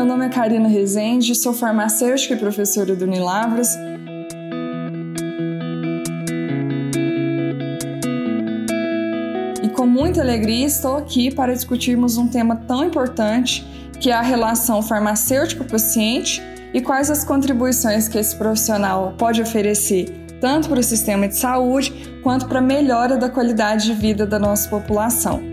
meu nome é Karina Rezende, sou farmacêutica e professora do Unilavras. E com muita alegria estou aqui para discutirmos um tema tão importante que é a relação farmacêutico-paciente e quais as contribuições que esse profissional pode oferecer tanto para o sistema de saúde quanto para a melhora da qualidade de vida da nossa população.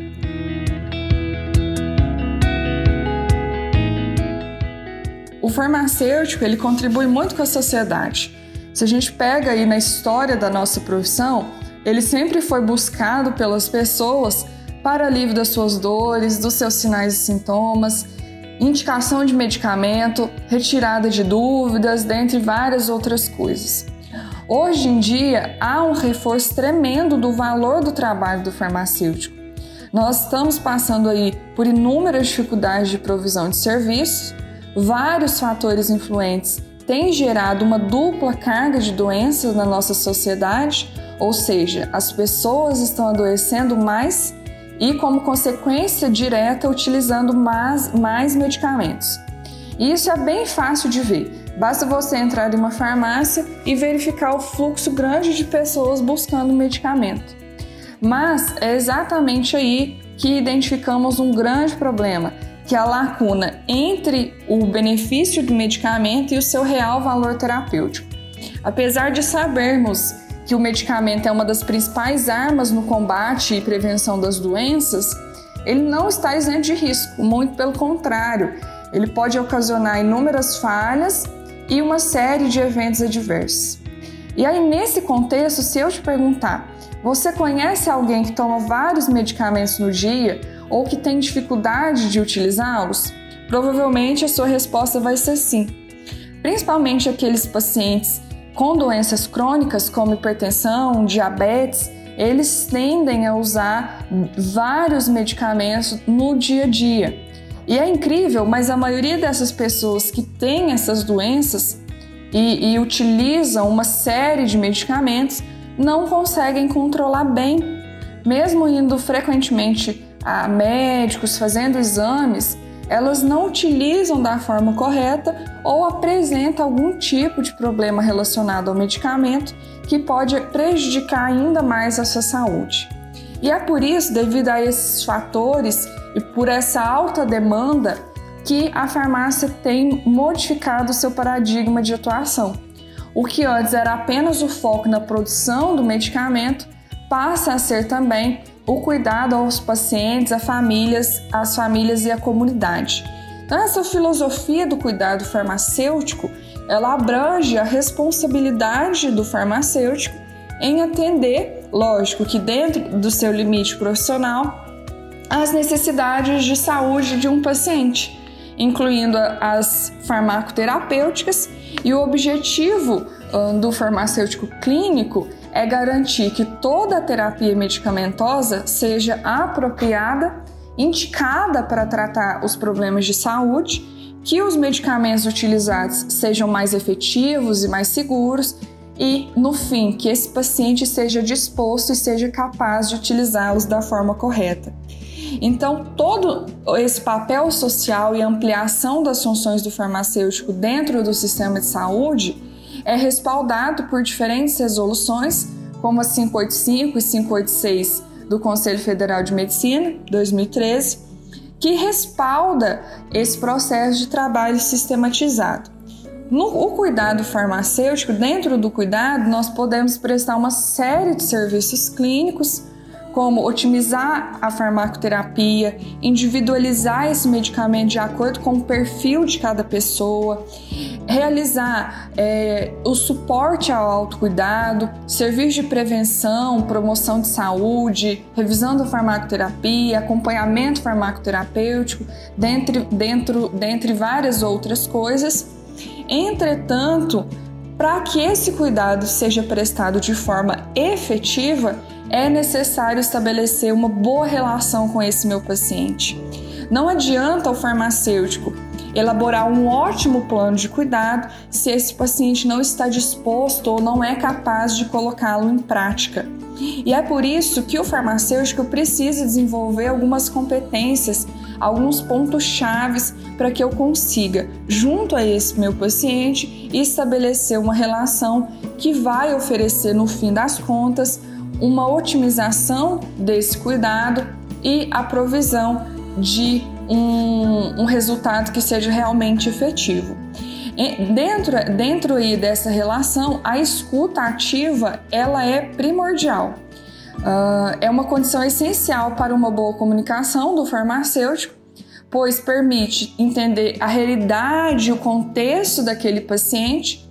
O farmacêutico ele contribui muito com a sociedade. Se a gente pega aí na história da nossa profissão, ele sempre foi buscado pelas pessoas para alívio das suas dores, dos seus sinais e sintomas, indicação de medicamento, retirada de dúvidas, dentre várias outras coisas. Hoje em dia, há um reforço tremendo do valor do trabalho do farmacêutico. Nós estamos passando aí por inúmeras dificuldades de provisão de serviços, vários fatores influentes têm gerado uma dupla carga de doenças na nossa sociedade, ou seja, as pessoas estão adoecendo mais e, como consequência direta, utilizando mais, mais medicamentos. E isso é bem fácil de ver. Basta você entrar em uma farmácia e verificar o fluxo grande de pessoas buscando medicamento. Mas é exatamente aí que identificamos um grande problema, que a lacuna entre o benefício do medicamento e o seu real valor terapêutico. Apesar de sabermos que o medicamento é uma das principais armas no combate e prevenção das doenças, ele não está isento de risco, muito pelo contrário, ele pode ocasionar inúmeras falhas e uma série de eventos adversos. E aí, nesse contexto, se eu te perguntar, você conhece alguém que toma vários medicamentos no dia ou que tem dificuldade de utilizá-los? Provavelmente a sua resposta vai ser sim. Principalmente aqueles pacientes com doenças crônicas como hipertensão, diabetes, eles tendem a usar vários medicamentos no dia a dia. E é incrível, mas a maioria dessas pessoas que têm essas doenças e, e utilizam uma série de medicamentos não conseguem controlar bem, mesmo indo frequentemente a médicos, fazendo exames, elas não utilizam da forma correta ou apresentam algum tipo de problema relacionado ao medicamento que pode prejudicar ainda mais a sua saúde. E é por isso, devido a esses fatores e por essa alta demanda, que a farmácia tem modificado seu paradigma de atuação. O que antes era apenas o foco na produção do medicamento passa a ser também o cuidado aos pacientes, às famílias, às famílias e à comunidade. Então essa filosofia do cuidado farmacêutico, ela abrange a responsabilidade do farmacêutico em atender, lógico que dentro do seu limite profissional, as necessidades de saúde de um paciente, incluindo as farmacoterapêuticas, e o objetivo do farmacêutico clínico é garantir que toda a terapia medicamentosa seja apropriada, indicada para tratar os problemas de saúde, que os medicamentos utilizados sejam mais efetivos e mais seguros e, no fim, que esse paciente seja disposto e seja capaz de utilizá-los da forma correta. Então, todo esse papel social e ampliação das funções do farmacêutico dentro do sistema de saúde é respaldado por diferentes resoluções, como a 585 e 586 do Conselho Federal de Medicina, 2013, que respalda esse processo de trabalho sistematizado. No o cuidado farmacêutico, dentro do cuidado, nós podemos prestar uma série de serviços clínicos, como otimizar a farmacoterapia, individualizar esse medicamento de acordo com o perfil de cada pessoa, realizar é, o suporte ao autocuidado, serviços de prevenção, promoção de saúde, revisão da farmacoterapia, acompanhamento farmacoterapêutico, dentre, dentro, dentre várias outras coisas. Entretanto, para que esse cuidado seja prestado de forma efetiva, é necessário estabelecer uma boa relação com esse meu paciente. Não adianta o farmacêutico elaborar um ótimo plano de cuidado se esse paciente não está disposto ou não é capaz de colocá-lo em prática. E é por isso que o farmacêutico precisa desenvolver algumas competências, alguns pontos chaves para que eu consiga, junto a esse meu paciente, estabelecer uma relação que vai oferecer, no fim das contas, uma otimização desse cuidado e a provisão de um, um resultado que seja realmente efetivo. Dentro, dentro aí dessa relação, a escuta ativa ela é primordial. Uh, é uma condição essencial para uma boa comunicação do farmacêutico, pois permite entender a realidade e o contexto daquele paciente,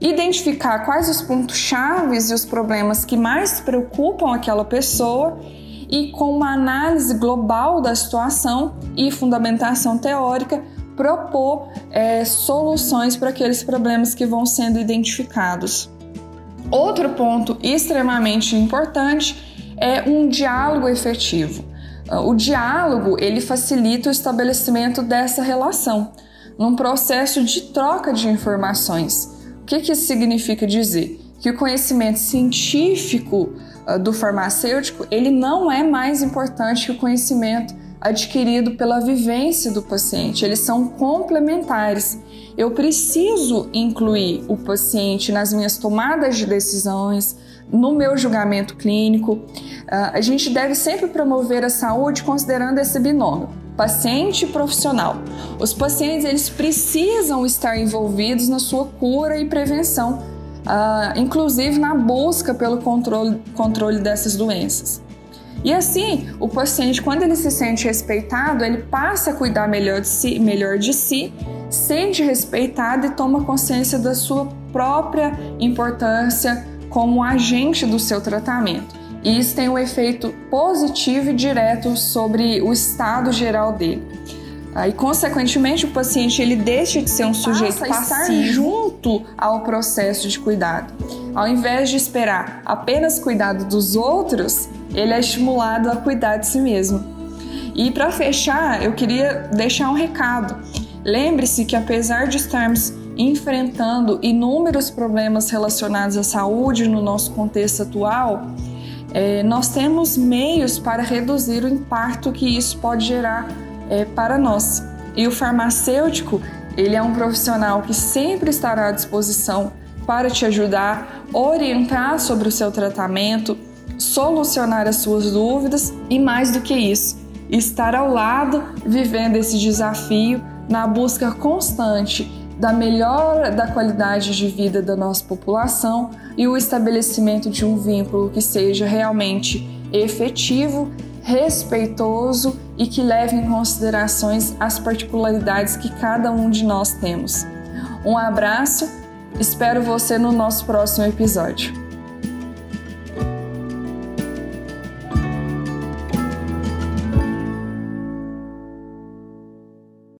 identificar quais os pontos chaves e os problemas que mais preocupam aquela pessoa e com uma análise global da situação e fundamentação teórica propor é, soluções para aqueles problemas que vão sendo identificados. Outro ponto extremamente importante é um diálogo efetivo. O diálogo ele facilita o estabelecimento dessa relação num processo de troca de informações. O que, que isso significa dizer? Que o conhecimento científico uh, do farmacêutico ele não é mais importante que o conhecimento adquirido pela vivência do paciente, eles são complementares. Eu preciso incluir o paciente nas minhas tomadas de decisões, no meu julgamento clínico. Ah, a gente deve sempre promover a saúde considerando esse binômio paciente e profissional. Os pacientes eles precisam estar envolvidos na sua cura e prevenção, uh, inclusive na busca pelo controle, controle dessas doenças. E assim, o paciente, quando ele se sente respeitado, ele passa a cuidar melhor de si, melhor de si sente respeitado e toma consciência da sua própria importância como agente do seu tratamento. E isso tem um efeito positivo e direto sobre o estado geral dele. E, consequentemente, o paciente ele deixa de ser um sujeito a estar junto ao processo de cuidado. Ao invés de esperar apenas cuidado dos outros, ele é estimulado a cuidar de si mesmo. E para fechar, eu queria deixar um recado. Lembre-se que apesar de estarmos enfrentando inúmeros problemas relacionados à saúde no nosso contexto atual, é, nós temos meios para reduzir o impacto que isso pode gerar é, para nós. E o farmacêutico, ele é um profissional que sempre estará à disposição para te ajudar, orientar sobre o seu tratamento, solucionar as suas dúvidas e mais do que isso, estar ao lado vivendo esse desafio na busca constante da melhora da qualidade de vida da nossa população e o estabelecimento de um vínculo que seja realmente efetivo, respeitoso e que leve em considerações as particularidades que cada um de nós temos. Um abraço, espero você no nosso próximo episódio.